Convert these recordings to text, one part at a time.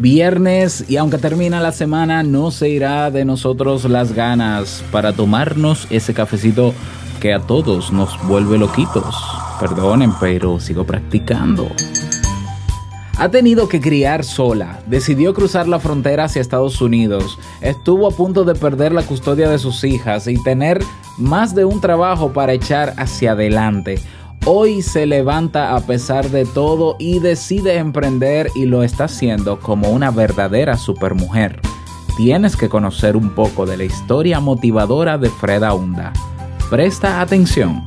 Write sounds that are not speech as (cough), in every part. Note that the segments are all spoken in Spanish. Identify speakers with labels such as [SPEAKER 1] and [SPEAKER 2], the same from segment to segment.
[SPEAKER 1] Viernes y aunque termina la semana no se irá de nosotros las ganas para tomarnos ese cafecito que a todos nos vuelve loquitos. Perdonen, pero sigo practicando. Ha tenido que criar sola, decidió cruzar la frontera hacia Estados Unidos, estuvo a punto de perder la custodia de sus hijas y tener más de un trabajo para echar hacia adelante. Hoy se levanta a pesar de todo y decide emprender y lo está haciendo como una verdadera supermujer. Tienes que conocer un poco de la historia motivadora de Freda Hunda. Presta atención.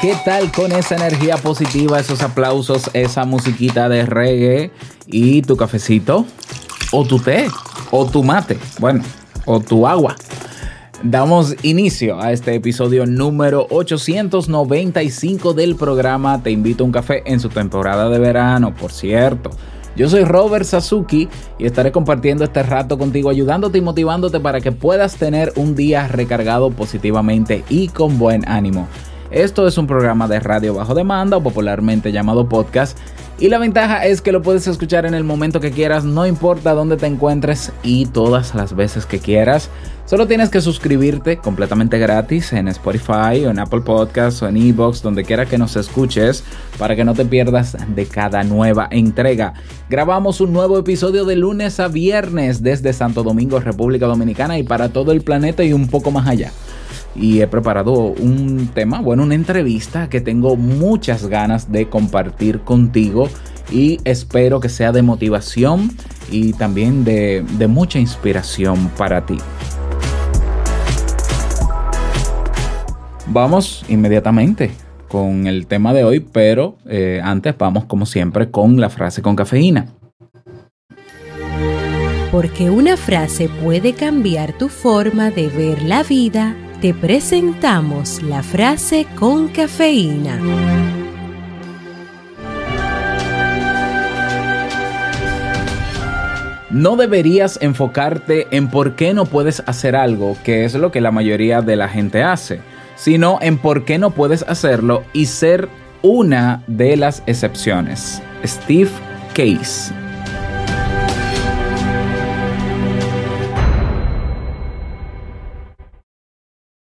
[SPEAKER 1] ¿Qué tal con esa energía positiva, esos aplausos, esa musiquita de reggae y tu cafecito? o tu té, o tu mate, bueno, o tu agua. Damos inicio a este episodio número 895 del programa Te invito a un café en su temporada de verano, por cierto. Yo soy Robert Sasuki y estaré compartiendo este rato contigo, ayudándote y motivándote para que puedas tener un día recargado positivamente y con buen ánimo. Esto es un programa de radio bajo demanda o popularmente llamado podcast y la ventaja es que lo puedes escuchar en el momento que quieras, no importa dónde te encuentres y todas las veces que quieras. Solo tienes que suscribirte completamente gratis en Spotify o en Apple Podcasts o en Evox, donde quiera que nos escuches, para que no te pierdas de cada nueva entrega. Grabamos un nuevo episodio de lunes a viernes desde Santo Domingo, República Dominicana y para todo el planeta y un poco más allá y he preparado un tema, bueno, una entrevista que tengo muchas ganas de compartir contigo y espero que sea de motivación y también de, mucha inspiración para ti. Vamos inmediatamente con el tema de hoy, pero eh, antes vamos como siempre con la frase con cafeína.
[SPEAKER 2] Porque una frase puede cambiar tu forma de ver la vida te presentamos la frase con cafeína.
[SPEAKER 1] No deberías enfocarte en por qué no puedes hacer algo, que es lo que la mayoría de la gente hace, sino en por qué no puedes hacerlo y ser una de las excepciones. Steve Case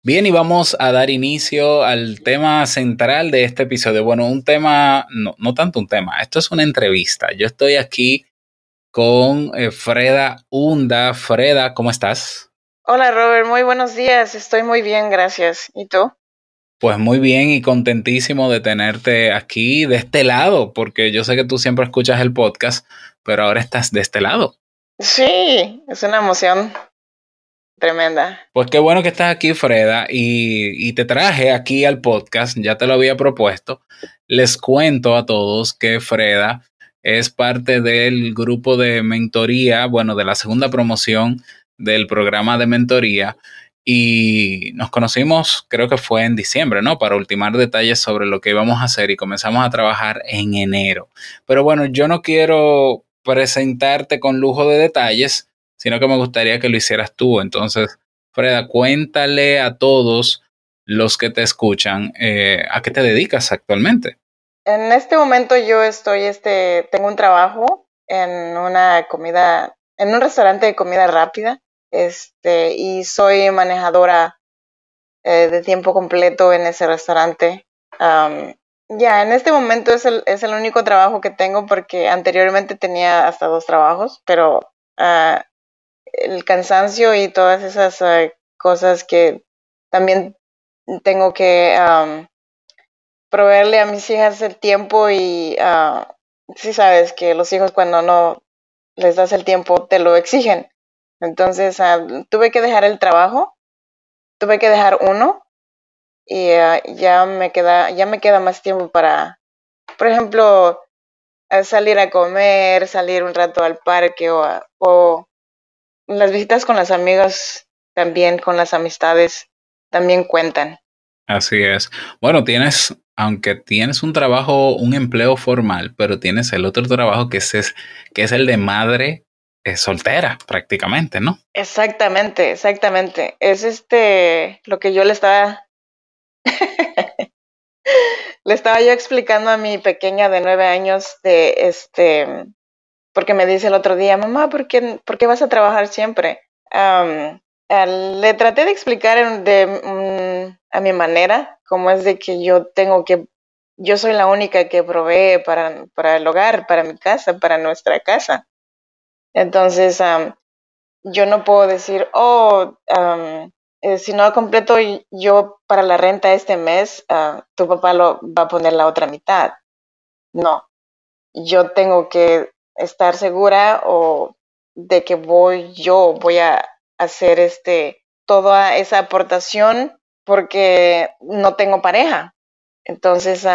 [SPEAKER 1] Bien, y vamos a dar inicio al tema central de este episodio. Bueno, un tema, no, no tanto un tema, esto es una entrevista. Yo estoy aquí con eh, Freda Hunda. Freda, ¿cómo estás?
[SPEAKER 3] Hola Robert, muy buenos días. Estoy muy bien, gracias. ¿Y tú?
[SPEAKER 1] Pues muy bien y contentísimo de tenerte aquí de este lado, porque yo sé que tú siempre escuchas el podcast, pero ahora estás de este lado.
[SPEAKER 3] Sí, es una emoción tremenda.
[SPEAKER 1] Pues qué bueno que estás aquí, Freda, y, te traje aquí al podcast, ya te lo había propuesto. Les cuento a todos que Freda es parte del grupo de mentoría, bueno, de la segunda promoción del programa de mentoría. Y nos conocimos, creo que fue en diciembre, ¿no? Para ultimar detalles sobre lo que íbamos a hacer y comenzamos a trabajar en enero. Pero bueno, yo no quiero presentarte con lujo de detalles, sino que me gustaría que lo hicieras tú. Entonces, Freda, cuéntale a todos los que te escuchan eh, a qué te dedicas actualmente.
[SPEAKER 3] En este momento yo estoy, este, tengo un trabajo en una comida, en un restaurante de comida rápida, este, y soy manejadora eh, de tiempo completo en ese restaurante. ya, en este momento es el, es el único trabajo que tengo porque anteriormente tenía hasta dos trabajos, pero uh, el cansancio y todas esas ah, cosas que también tengo que proveerle a mis hijas el tiempo y uh, sí sabes que los hijos cuando no les das el tiempo te lo exigen. Entonces tuve que dejar el trabajo, tuve que dejar uno y ya me queda ya me queda más tiempo para, por ejemplo, salir a comer, salir un rato al parque o, o las visitas con las amigas también, con las amistades, también cuentan.
[SPEAKER 1] Así es. Bueno, tienes, aunque tienes un trabajo, un empleo formal, pero tienes el otro trabajo que es, que es el de madre eh, soltera, prácticamente, ¿no?
[SPEAKER 3] Exactamente, exactamente. Es este lo que yo le estaba (laughs) le estaba yo explicando a mi pequeña de nueve años de este porque me dice el otro día, mamá, ¿por qué, ¿por qué vas a trabajar siempre? le traté de explicar de, a mi manera cómo es de que yo tengo que, yo soy la única que provee para, para el hogar, para mi casa, para nuestra casa. Entonces, yo no puedo decir, oh, eh, si no completo yo para la renta este mes, ah, tu papá lo va a poner la otra mitad. No, yo tengo que estar segura o de que voy yo voy a hacer este toda esa aportación porque no tengo pareja. Entonces,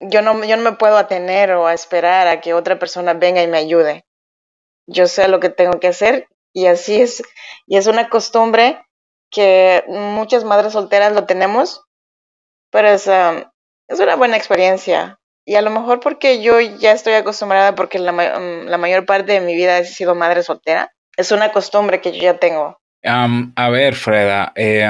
[SPEAKER 3] yo, no, yo no me puedo atener o a esperar a que otra persona venga y me ayude. Yo sé lo que tengo que hacer y así es. Y es una costumbre que muchas madres solteras lo tenemos, pero es una buena experiencia. Y a lo mejor porque yo ya estoy acostumbrada porque la, la mayor parte de mi vida he sido madre soltera, es una costumbre que yo ya tengo.
[SPEAKER 1] a ver, Freda, eh,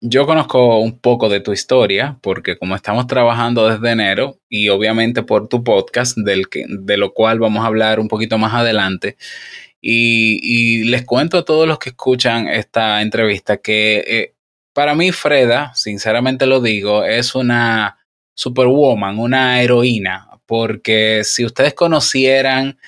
[SPEAKER 1] yo conozco un poco de tu historia porque como estamos trabajando desde enero y obviamente por tu podcast, del que, de lo cual vamos a hablar un poquito más adelante, y, les cuento a todos los que escuchan esta entrevista que eh, para mí Freda, sinceramente lo digo, es una superwoman, una heroína, porque si ustedes conocieran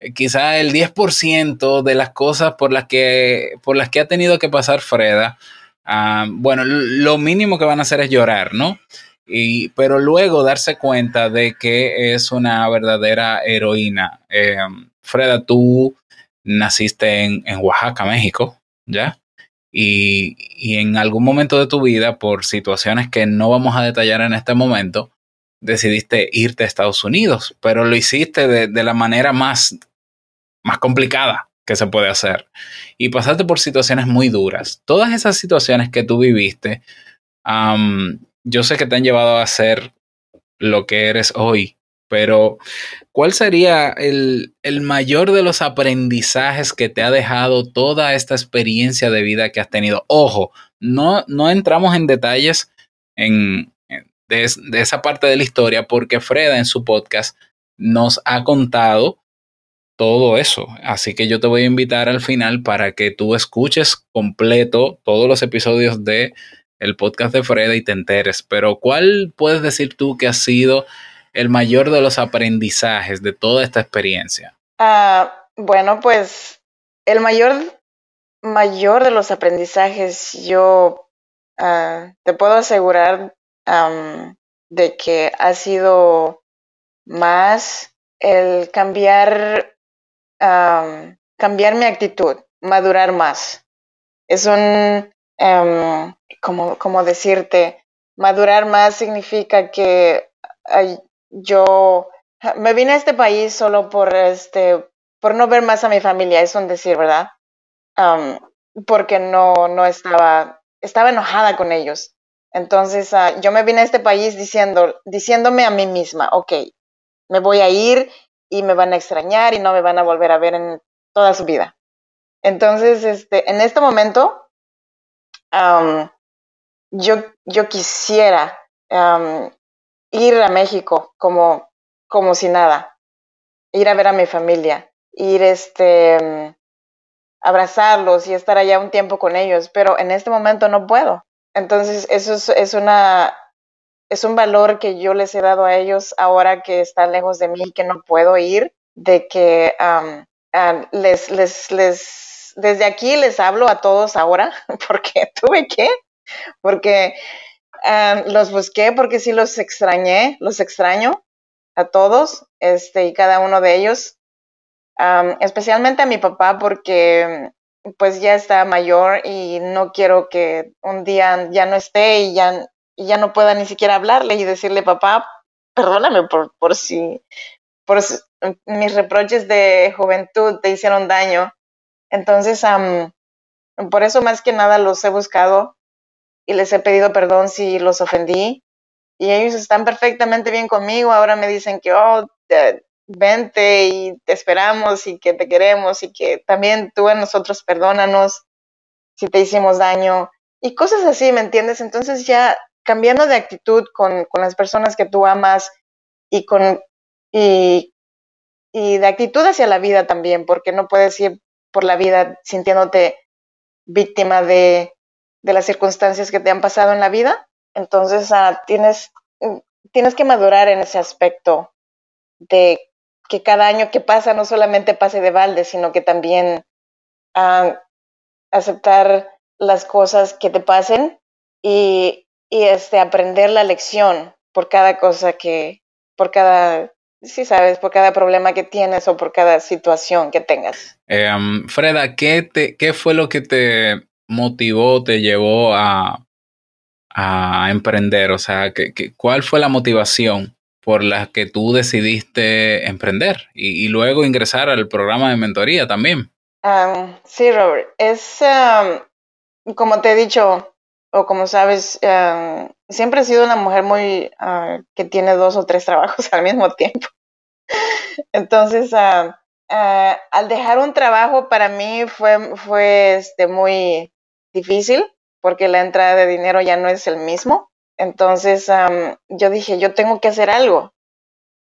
[SPEAKER 1] eh, quizá el 10% de las cosas por las que, por las que ha tenido que pasar Freda, ah, bueno, lo mínimo que van a hacer es llorar, ¿no? Y, pero luego darse cuenta de que es una verdadera heroína. Eh, Freda, tú naciste en, en Oaxaca, México, ¿ya? Y, y, en algún momento de tu vida, por situaciones que no vamos a detallar en este momento, decidiste irte a Estados Unidos, pero lo hiciste de, de la manera más, más complicada que se puede hacer. Y pasaste por situaciones muy duras. Todas esas situaciones que tú viviste, yo sé que te han llevado a ser lo que eres hoy, pero ¿cuál sería el, mayor de los aprendizajes que te ha dejado toda esta experiencia de vida que has tenido? Ojo, no, no entramos en detalles en, de, de, esa parte de la historia porque Freda en su podcast nos ha contado todo eso. Así que yo te voy a invitar al final para que tú escuches completo todos los episodios de el podcast de Freda y te enteres. Pero ¿cuál puedes decir tú que ha sido el mayor de los aprendizajes de toda esta experiencia?
[SPEAKER 3] Ah, bueno, pues el mayor, mayor de los aprendizajes, yo ah, te puedo asegurar de que ha sido más el cambiar, mi actitud, madurar más. Es un, como, como decirte, madurar más significa que yo me vine a este país solo por este por no ver más a mi familia, es un decir, ¿verdad? porque no, no estaba, estaba enojada con ellos. Entonces uh, yo me vine a este país diciendo, diciéndome a mí misma, ok, me voy a ir y me van a extrañar y no me van a volver a ver en toda su vida. Entonces, este, en este momento, yo, yo quisiera ir a México como, como si nada, ir a ver a mi familia, ir este, abrazarlos y estar allá un tiempo con ellos, pero en este momento no puedo. Entonces, eso es, es una, es un valor que yo les he dado a ellos ahora que están lejos de mí y que no puedo ir, de que les, les, les, desde aquí les hablo a todos ahora, (laughs) porque tuve que, porque los busqué, porque sí los extrañé, los extraño a todos, este, y cada uno de ellos, especialmente a mi papá, porque pues ya está mayor y no quiero que un día ya no esté y ya, ya no pueda ni siquiera hablarle y decirle, papá, perdóname por, por si, por mis reproches de juventud te hicieron daño. Entonces, por eso más que nada los he buscado y les he pedido perdón si los ofendí. Y ellos están perfectamente bien conmigo. Ahora me dicen que, oh, vente y te esperamos y que te queremos y que también tú a nosotros perdónanos si te hicimos daño y cosas así, ¿me entiendes? Entonces ya cambiando de actitud con, con las personas que tú amas y con y, y de actitud hacia la vida también, porque no puedes ir por la vida sintiéndote víctima de, de las circunstancias que te han pasado en la vida. Entonces ah, tienes, tienes que madurar en ese aspecto de que cada año que pasa no solamente pase de balde, sino que también ah, aceptar las cosas que te pasen y, y, este, aprender la lección por cada cosa que, por cada, sí sabes, por cada problema que tienes o por cada situación que tengas.
[SPEAKER 1] Eh, Freda, ¿qué, te, ¿qué fue lo que te motivó, te llevó a, a emprender? O sea, ¿qué, cuál fue la motivación por la que tú decidiste emprender y, luego ingresar al programa de mentoría también.
[SPEAKER 3] sí, Robert. Es, como te he dicho, o como sabes, siempre he sido una mujer muy ah, que tiene dos o tres trabajos (laughs) al mismo tiempo. Entonces, ah, al dejar un trabajo para mí fue, fue este, muy difícil porque la entrada de dinero ya no es el mismo. Entonces yo dije, yo tengo que hacer algo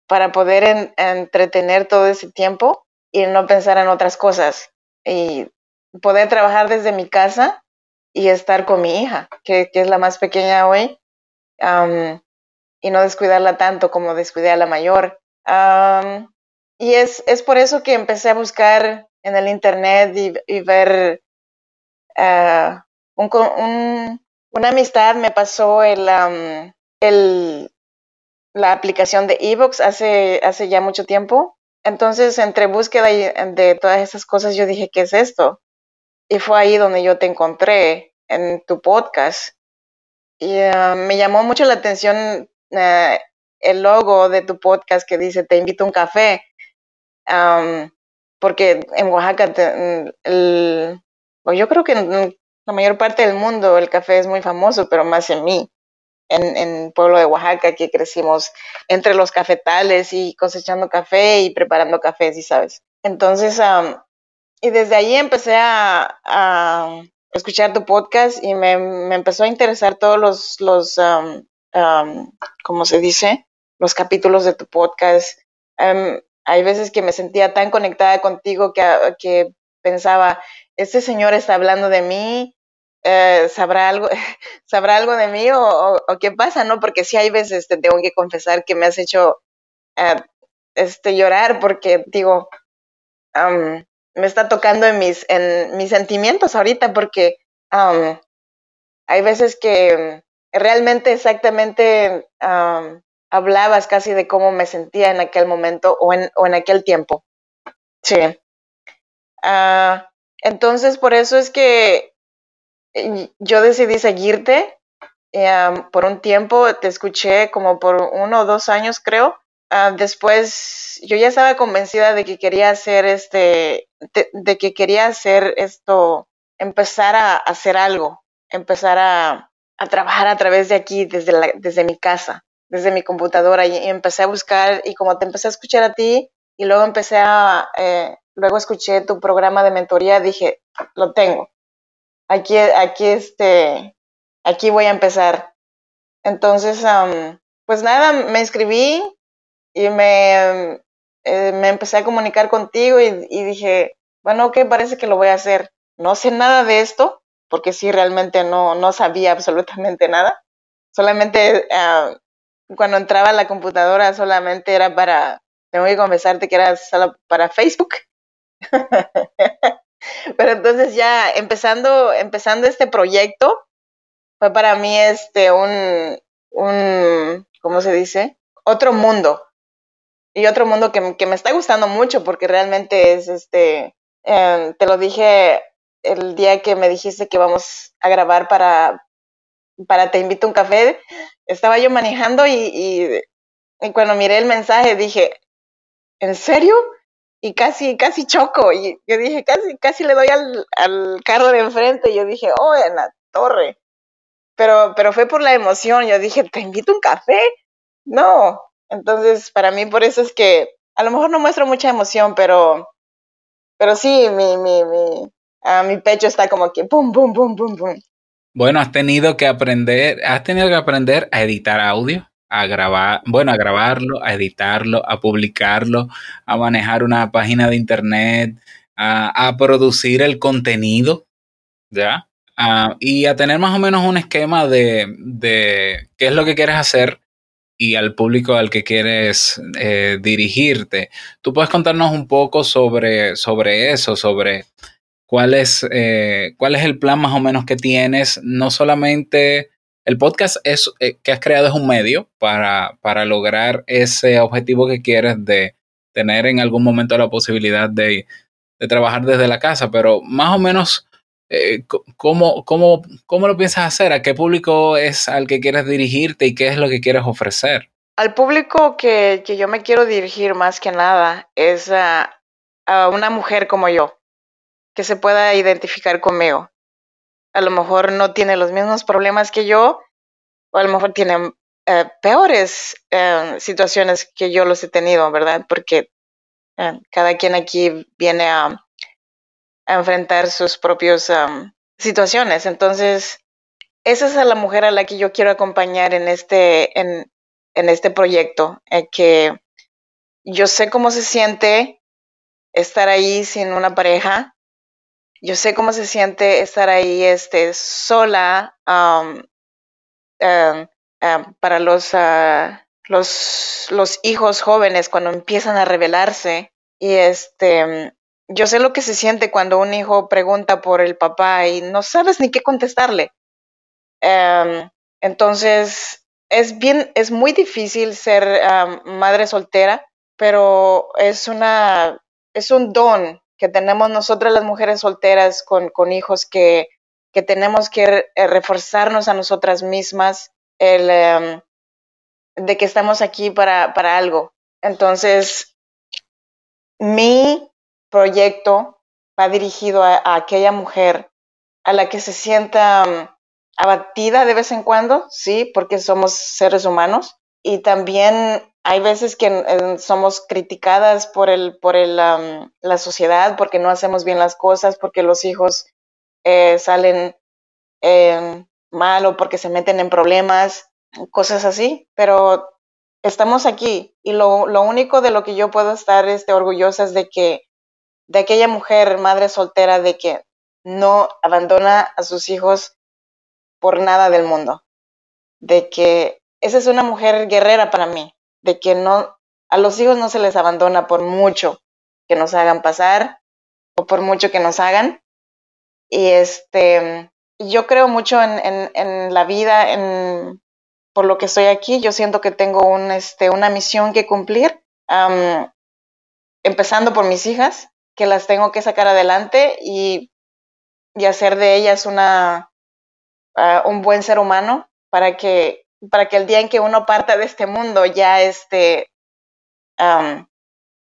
[SPEAKER 3] para poder entretener todo ese tiempo y no pensar en otras cosas y poder trabajar desde mi casa y estar con mi hija, que, es la más pequeña hoy, y no descuidarla tanto como descuidé a la mayor. y es, es, por eso que empecé a buscar en el internet y, ver ah, un, un, una amistad me pasó la aplicación de Evox hace, hace ya mucho tiempo. Entonces, entre búsqueda de todas esas cosas, yo dije, ¿qué es esto? Y fue ahí donde yo te encontré en tu podcast. Y ah, me llamó mucho la atención ah, el logo de tu podcast que dice, te invito a un café. porque en Oaxaca, el, yo creo que la mayor parte del mundo el café es muy famoso, pero más en mí, en, en pueblo de Oaxaca, que crecimos entre los cafetales y cosechando café y preparando cafés, y sabes. Entonces, y desde ahí empecé a, a, escuchar tu podcast y me, me, empezó a interesar todos los, los ¿cómo se dice? Los capítulos de tu podcast. hay veces que me sentía tan conectada contigo que, que pensaba, este señor está hablando de mí, eh, sabrá algo, (laughs) sabrá algo de mí o, qué pasa, ¿no? Porque sí hay veces te tengo que confesar que me has hecho eh, este llorar porque digo, me está tocando en mis, en mis sentimientos ahorita porque hay veces que realmente exactamente hablabas casi de cómo me sentía en aquel momento o en, o en aquel tiempo. Sí. Ah, entonces, por eso es que eh, yo decidí seguirte eh, por un tiempo, te escuché como por uno o dos años, creo. Ah, después, yo ya estaba convencida de que quería hacer este, de, que quería hacer esto, empezar a hacer algo, empezar a, a trabajar a través de aquí, desde, desde mi casa, desde mi computadora, y, empecé a buscar, y como te empecé a escuchar a ti, y luego empecé a, eh, luego escuché tu programa de mentoría, dije, lo tengo. Aquí, aquí, este, aquí voy a empezar. Entonces, pues nada, me inscribí y me, eh, me empecé a comunicar contigo y, dije, bueno, ok, parece que lo voy a hacer. No sé nada de esto, porque sí, realmente no, no sabía absolutamente nada. Solamente cuando entraba a la computadora solamente era para, tengo que confesarte que era solo para Facebook (laughs) Pero entonces ya empezando, empezando este proyecto, fue para mí este un, un, ¿cómo se dice? Otro mundo. Y otro mundo que, que me está gustando mucho porque realmente es este, eh, te lo dije el día que me dijiste que vamos a grabar para, para Te invito a un café, estaba yo manejando y, y, y cuando miré el mensaje dije, ¿en serio? Y casi, casi choco. Y yo dije, casi, casi le doy al, al carro de enfrente. Y yo dije, oh, en la torre. Pero, pero fue por la emoción. Yo dije, ¿te invito un café? No. Entonces, para mí, por eso es que a lo mejor no muestro mucha emoción, pero, pero sí, mi, mi, mi, ah, mi pecho está como que pum, pum, pum, pum, pum.
[SPEAKER 1] Bueno, has tenido que aprender, has tenido que aprender a editar audio a grabar, bueno, a grabarlo, a editarlo, a publicarlo, a manejar una página de internet, a, a producir el contenido, ¿ya? Uh, y a tener más o menos un esquema de, de, qué es lo que quieres hacer y al público al que quieres eh, dirigirte. Tú puedes contarnos un poco sobre, sobre eso, sobre cuál es, eh, cuál es el plan más o menos que tienes, no solamente el podcast es, eh, que has creado es un medio para, para lograr ese objetivo que quieres de tener en algún momento la posibilidad de, de trabajar desde la casa, pero más o menos, eh, ¿cómo, cómo, ¿cómo lo piensas hacer? ¿A qué público es al que quieres dirigirte y qué es lo que quieres ofrecer?
[SPEAKER 3] Al público que, que yo me quiero dirigir más que nada es a, a una mujer como yo, que se pueda identificar conmigo a lo mejor no tiene los mismos problemas que yo, o a lo mejor tiene eh, peores eh, situaciones que yo los he tenido, ¿verdad? Porque eh, cada quien aquí viene a, enfrentar sus propias situaciones. Entonces, esa es a la mujer a la que yo quiero acompañar en este, en, en este proyecto, que yo sé cómo se siente estar ahí sin una pareja, yo sé cómo se siente estar ahí este, sola um, um, para los, uh, los, los hijos jóvenes cuando empiezan a rebelarse. Y este, yo sé lo que se siente cuando un hijo pregunta por el papá y no sabes ni qué contestarle. entonces, es bien, es muy difícil ser madre soltera, pero es una, es un don que tenemos nosotras las mujeres solteras con, con hijos que, que tenemos que eh, reforzarnos a nosotras mismas el, um, de que estamos aquí para, para algo. Entonces, mi proyecto va dirigido a, a, aquella mujer a la que se sienta um, abatida de vez en cuando, sí, porque somos seres humanos, y también hay veces que somos criticadas por el por el la sociedad porque no hacemos bien las cosas porque los hijos eh, salen eh, mal o porque se meten en problemas cosas así pero estamos aquí y lo, lo único de lo que yo puedo estar este, orgullosa es de que de aquella mujer madre soltera de que no abandona a sus hijos por nada del mundo de que esa es una mujer guerrera para mí de que no, a los hijos no se les abandona por mucho que nos hagan pasar o por mucho que nos hagan. Y este, yo creo mucho en, en, la vida, en, por lo que estoy aquí, yo siento que tengo un, este, una misión que cumplir, um, empezando por mis hijas, que las tengo que sacar adelante y, y hacer de ellas una, uh, un buen ser humano para que para que el día en que uno parta de este mundo ya este,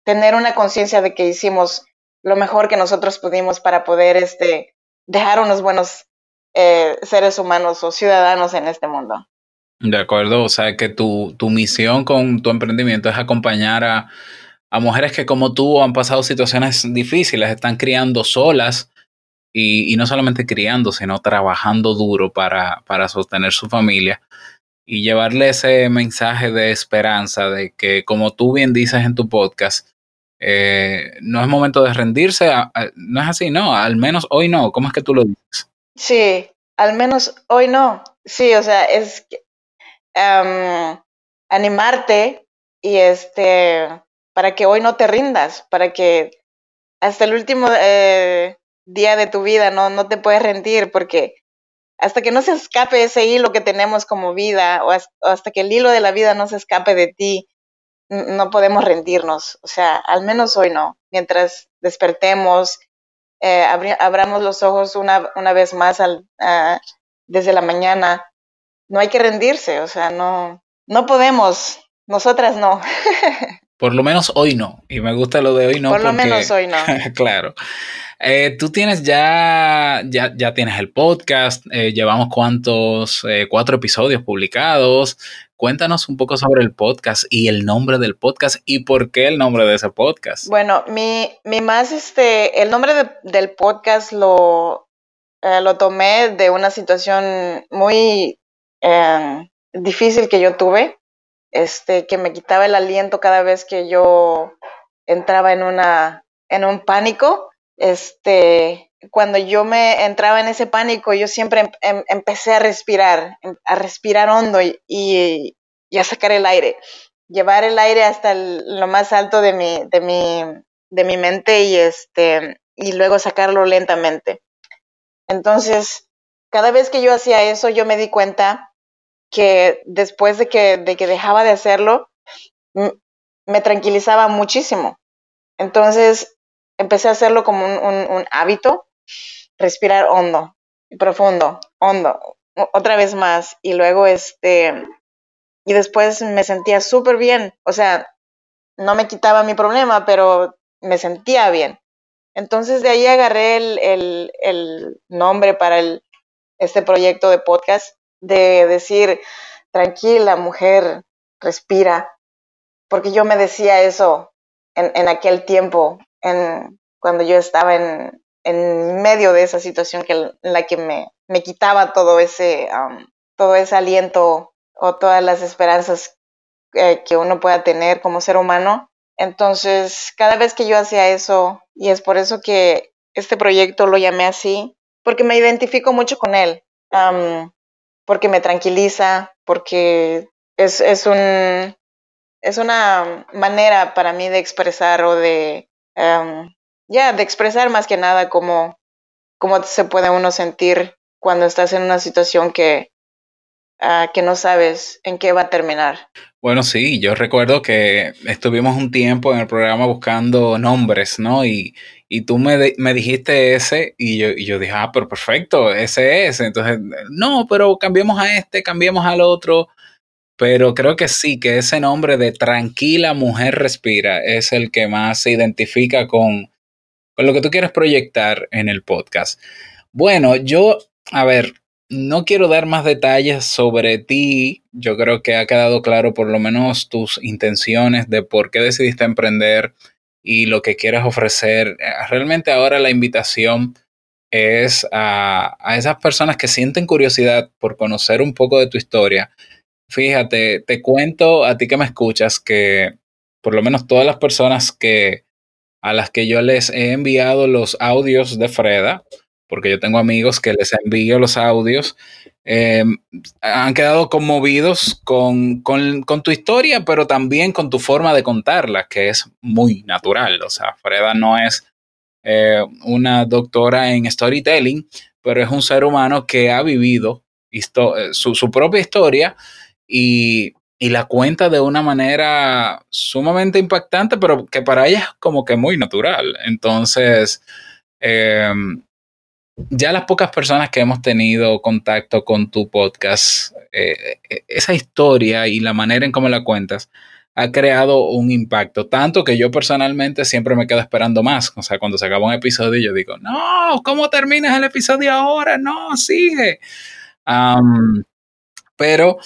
[SPEAKER 3] tener una conciencia de que hicimos lo mejor que nosotros pudimos para poder este, dejar unos buenos eh, seres humanos o ciudadanos en este mundo.
[SPEAKER 1] De acuerdo, o sea que tu, tu misión con tu emprendimiento es acompañar a, a mujeres que como tú han pasado situaciones difíciles, están criando solas y, y no solamente criando, sino trabajando duro para, para sostener su familia y llevarle ese mensaje de esperanza de que, como tú bien dices en tu podcast, eh, no es momento de rendirse, no es así, no, al menos hoy no, ¿cómo es que tú lo dices?
[SPEAKER 3] Sí, al menos hoy no, sí, o sea, es um, animarte y este, para que hoy no te rindas, para que hasta el último, eh, día de tu vida, no, no te puedes rendir porque hasta que no se escape ese hilo que tenemos como vida o hasta, que el hilo de la vida no se escape de ti, no podemos rendirnos. O sea, al menos hoy no. Mientras despertemos, eh, abramos los ojos una, una vez más al, desde la mañana, no hay que rendirse. O sea, no, no podemos. Nosotras no. (laughs)
[SPEAKER 1] Por lo menos hoy no. Y me gusta lo de hoy no.
[SPEAKER 3] Por lo menos hoy no. (laughs)
[SPEAKER 1] claro. Eh, tú tienes ya, ya, ya, tienes el podcast, eh, llevamos cuántos, eh, cuatro episodios publicados. Cuéntanos un poco sobre el podcast y el nombre del podcast y por qué el nombre de ese podcast.
[SPEAKER 3] Bueno, mi, mi más, este, el nombre del podcast lo, lo tomé de una situación muy difícil que yo tuve, este, que me quitaba el aliento cada vez que yo entraba en una, en un pánico este, cuando yo me entraba en ese pánico, yo siempre em, em, empecé a respirar, em, a respirar hondo y, a sacar el aire, llevar el aire hasta lo más alto de mi, de mi, de mi mente y este, y luego sacarlo lentamente. Entonces, cada vez que yo hacía eso, yo me di cuenta que después de que, de que dejaba de hacerlo, me tranquilizaba muchísimo. Entonces, empecé a hacerlo como un, hábito, respirar hondo, profundo, hondo, otra vez más, y luego este, y después me sentía súper bien, o sea, no me quitaba mi problema, pero me sentía bien. Entonces de ahí agarré el, el nombre para el, este proyecto de podcast, de decir, tranquila mujer, respira, porque yo me decía eso en, en aquel tiempo, cuando yo estaba en, en medio de esa situación que, en la que me, me quitaba todo ese, um, todo ese aliento o todas las esperanzas eh, que uno pueda tener como ser humano. Entonces, cada vez que yo hacía eso, y es por eso que este proyecto lo llamé así, porque me identifico mucho con él, um, porque me tranquiliza, porque es, es, un, es una manera para mí de expresar o de Em, ya, de expresar más que nada cómo, cómo se puede uno sentir cuando estás en una situación que, ah, que no sabes en qué va a terminar.
[SPEAKER 1] Bueno, sí, yo recuerdo que estuvimos un tiempo en el programa buscando nombres, ¿no? Y, y tú me, me dijiste ese y yo, y yo dije, ah, pero perfecto, ese es. Entonces, no, pero cambiemos a este, cambiemos al otro. Pero creo que sí, que ese nombre de Tranquila Mujer Respira es el que más se identifica con, con lo que tú quieres proyectar en el podcast. Bueno, yo, a ver, no quiero dar más detalles sobre ti. Yo creo que ha quedado claro por lo menos tus intenciones de por qué decidiste emprender y lo que quieres ofrecer. Realmente ahora la invitación es a, a esas personas que sienten curiosidad por conocer un poco de tu historia Fíjate, te cuento a ti que me escuchas que por lo menos todas las personas que a las que yo les he enviado los audios de Freda, porque yo tengo amigos que les envío los audios, em, han quedado conmovidos con, tu historia, pero también con tu forma de contarla, que es muy natural. O sea, Freda no es eh, una doctora en storytelling, pero es un ser humano que ha vivido eh, su, su propia historia y, la cuenta de una manera sumamente impactante, pero que para ella es como que muy natural. Entonces, em, ya las pocas personas que hemos tenido contacto con tu podcast, eh, e, esa historia y la manera en cómo la cuentas ha creado un impacto, tanto que yo personalmente siempre me quedo esperando más. O sea, cuando se acaba un episodio yo digo, no, ¿cómo terminas el episodio ahora? No, sigue. pero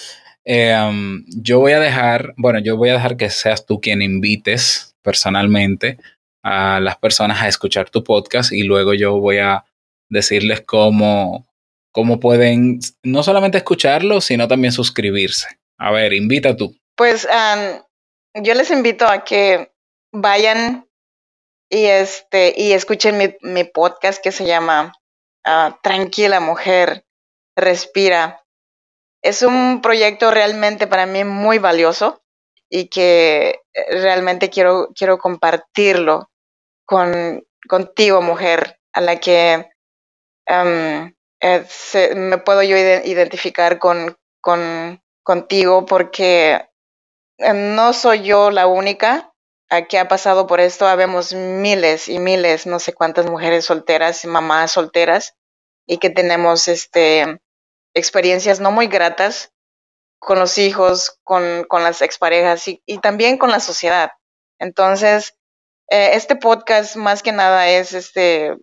[SPEAKER 1] Em, yo voy a dejar, bueno, yo voy a dejar que seas tú quien invites personalmente a las personas a escuchar tu podcast y luego yo voy a decirles cómo, cómo pueden no solamente escucharlo, sino también suscribirse. A ver, invita tú.
[SPEAKER 3] Pues yo les invito a que vayan y este y escuchen mi, podcast que se llama ah, Tranquila Mujer, Respira es un proyecto realmente para mí muy valioso y que eh, realmente quiero, quiero compartirlo con, contigo, mujer, a la que em, eh, me puedo yo identificar con, con, contigo porque eh, no soy yo la única que ha pasado por esto. Habemos miles y miles, no sé cuántas mujeres solteras, mamás solteras, y que tenemos este, experiencias no muy gratas con los hijos, con, con las exparejas y, y también con la sociedad. Entonces, eh, este podcast más que nada es este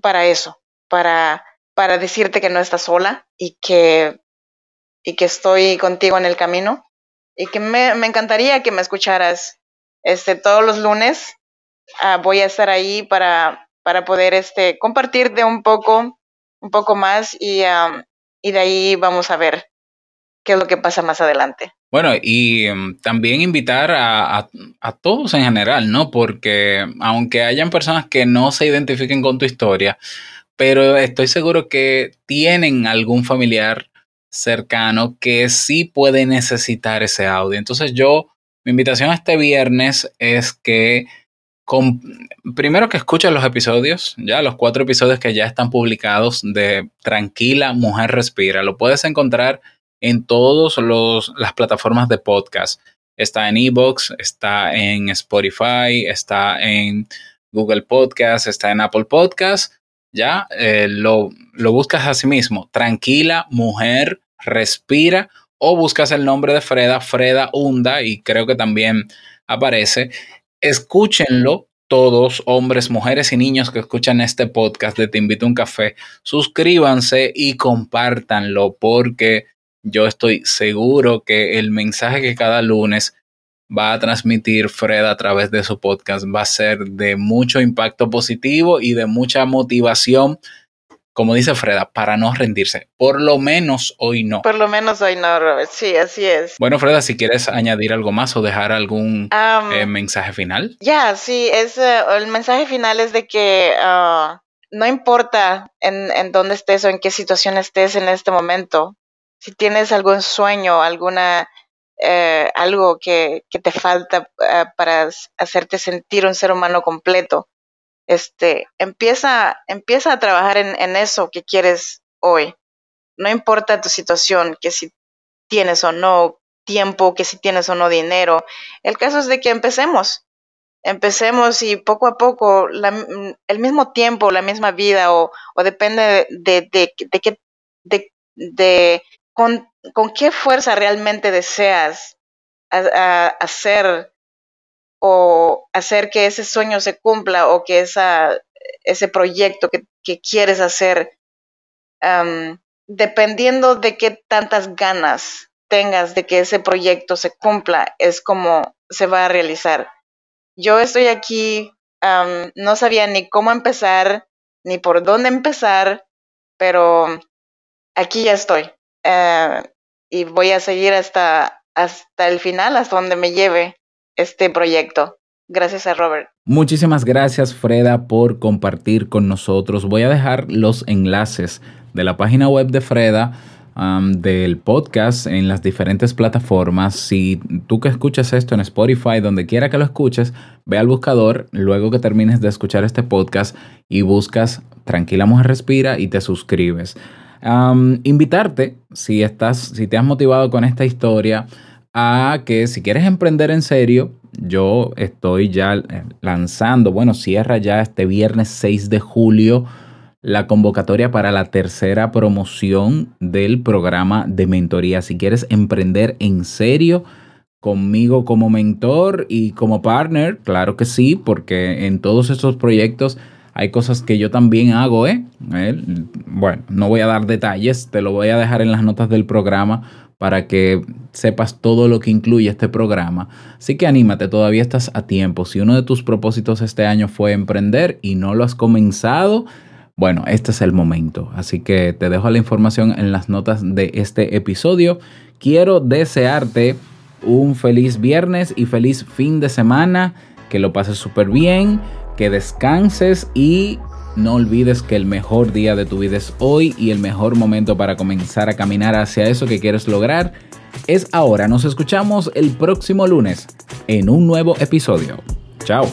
[SPEAKER 3] para eso, para para decirte que no estás sola y que, y que estoy contigo en el camino y que me, me encantaría que me escucharas este, todos los lunes. Uh, voy a estar ahí para, para poder este, compartirte un poco, un poco más y, um, y de ahí vamos a ver qué es lo que pasa más adelante.
[SPEAKER 1] Bueno, y um, también invitar a, a, a, todos en general, ¿no? Porque aunque hayan personas que no se identifiquen con tu historia, pero estoy seguro que tienen algún familiar cercano que sí puede necesitar ese audio. Entonces yo, mi invitación este viernes es que con, primero que escuchen los episodios, ya los cuatro episodios que ya están publicados de Tranquila Mujer Respira. Lo puedes encontrar en todas las plataformas de podcast. Está en Evox, está en Spotify, está en Google Podcast, está en Apple Podcast ya eh, lo, lo buscas a sí mismo. Tranquila, mujer, respira. O buscas el nombre de Freda, Freda Hunda, y creo que también aparece. Escúchenlo todos, hombres, mujeres y niños que escuchan este podcast de Te invito a un café. Suscríbanse y compártanlo porque yo estoy seguro que el mensaje que cada lunes va a transmitir Fred a través de su podcast va a ser de mucho impacto positivo y de mucha motivación, como dice Freda, para no rendirse. Por lo menos hoy no.
[SPEAKER 3] Por lo menos hoy no, Robert. Sí, así es.
[SPEAKER 1] Bueno, Freda, si quieres añadir algo más o dejar algún eh, mensaje final.
[SPEAKER 3] Ya, sí, es, eh, el mensaje final es de que ah, no importa en, en dónde estés o en qué situación estés en este momento, si tienes algún sueño, alguna eh, algo que, que, te falta para hacerte sentir un ser humano completo, este, empieza, empieza a trabajar en, en eso que quieres hoy. No importa tu situación, que si tienes o no tiempo, que si tienes o no dinero. El caso es de que empecemos. Empecemos y poco a poco la, el mismo tiempo, la misma vida o, o depende de, de, de, qué, de, de con, con qué fuerza realmente deseas hacer o hacer que ese sueño se cumpla o que esa, ese proyecto que, que quieres hacer, dependiendo de qué tantas ganas tengas de que ese proyecto se cumpla, es como se va a realizar. Yo estoy aquí, no sabía ni cómo empezar, ni por dónde empezar, pero aquí ya estoy. Eh, y voy a seguir hasta, hasta el final, hasta donde me lleve este proyecto. Gracias a Robert.
[SPEAKER 1] Muchísimas gracias, Freda, por compartir con nosotros. Voy a dejar los enlaces de la página web de Freda, del podcast en las diferentes plataformas. Si tú que escuchas esto en Spotify, donde quiera que lo escuches, ve al buscador luego que termines de escuchar este podcast y buscas Tranquila Mujer Respira y te suscribes invitarte, si estás, si te has motivado con esta historia, a que si quieres emprender en serio, yo estoy ya eh, lanzando, bueno, cierra ya este viernes 6 de julio la convocatoria para la tercera promoción del programa de mentoría. Si quieres emprender en serio conmigo como mentor y como partner, claro que sí, porque en todos estos proyectos hay cosas que yo también hago, ¿eh? ¿eh? Bueno, no voy a dar detalles, te lo voy a dejar en las notas del programa para que sepas todo lo que incluye este programa. Así que anímate, todavía estás a tiempo. Si uno de tus propósitos este año fue emprender y no lo has comenzado, bueno, este es el momento. Así que te dejo la información en las notas de este episodio. Quiero desearte un feliz viernes y feliz fin de semana. Que lo pases súper bien que descanses y no olvides que el mejor día de tu vida es hoy y el mejor momento para comenzar a caminar hacia eso que quieres lograr es ahora. Nos escuchamos el próximo lunes en un nuevo episodio. Chao.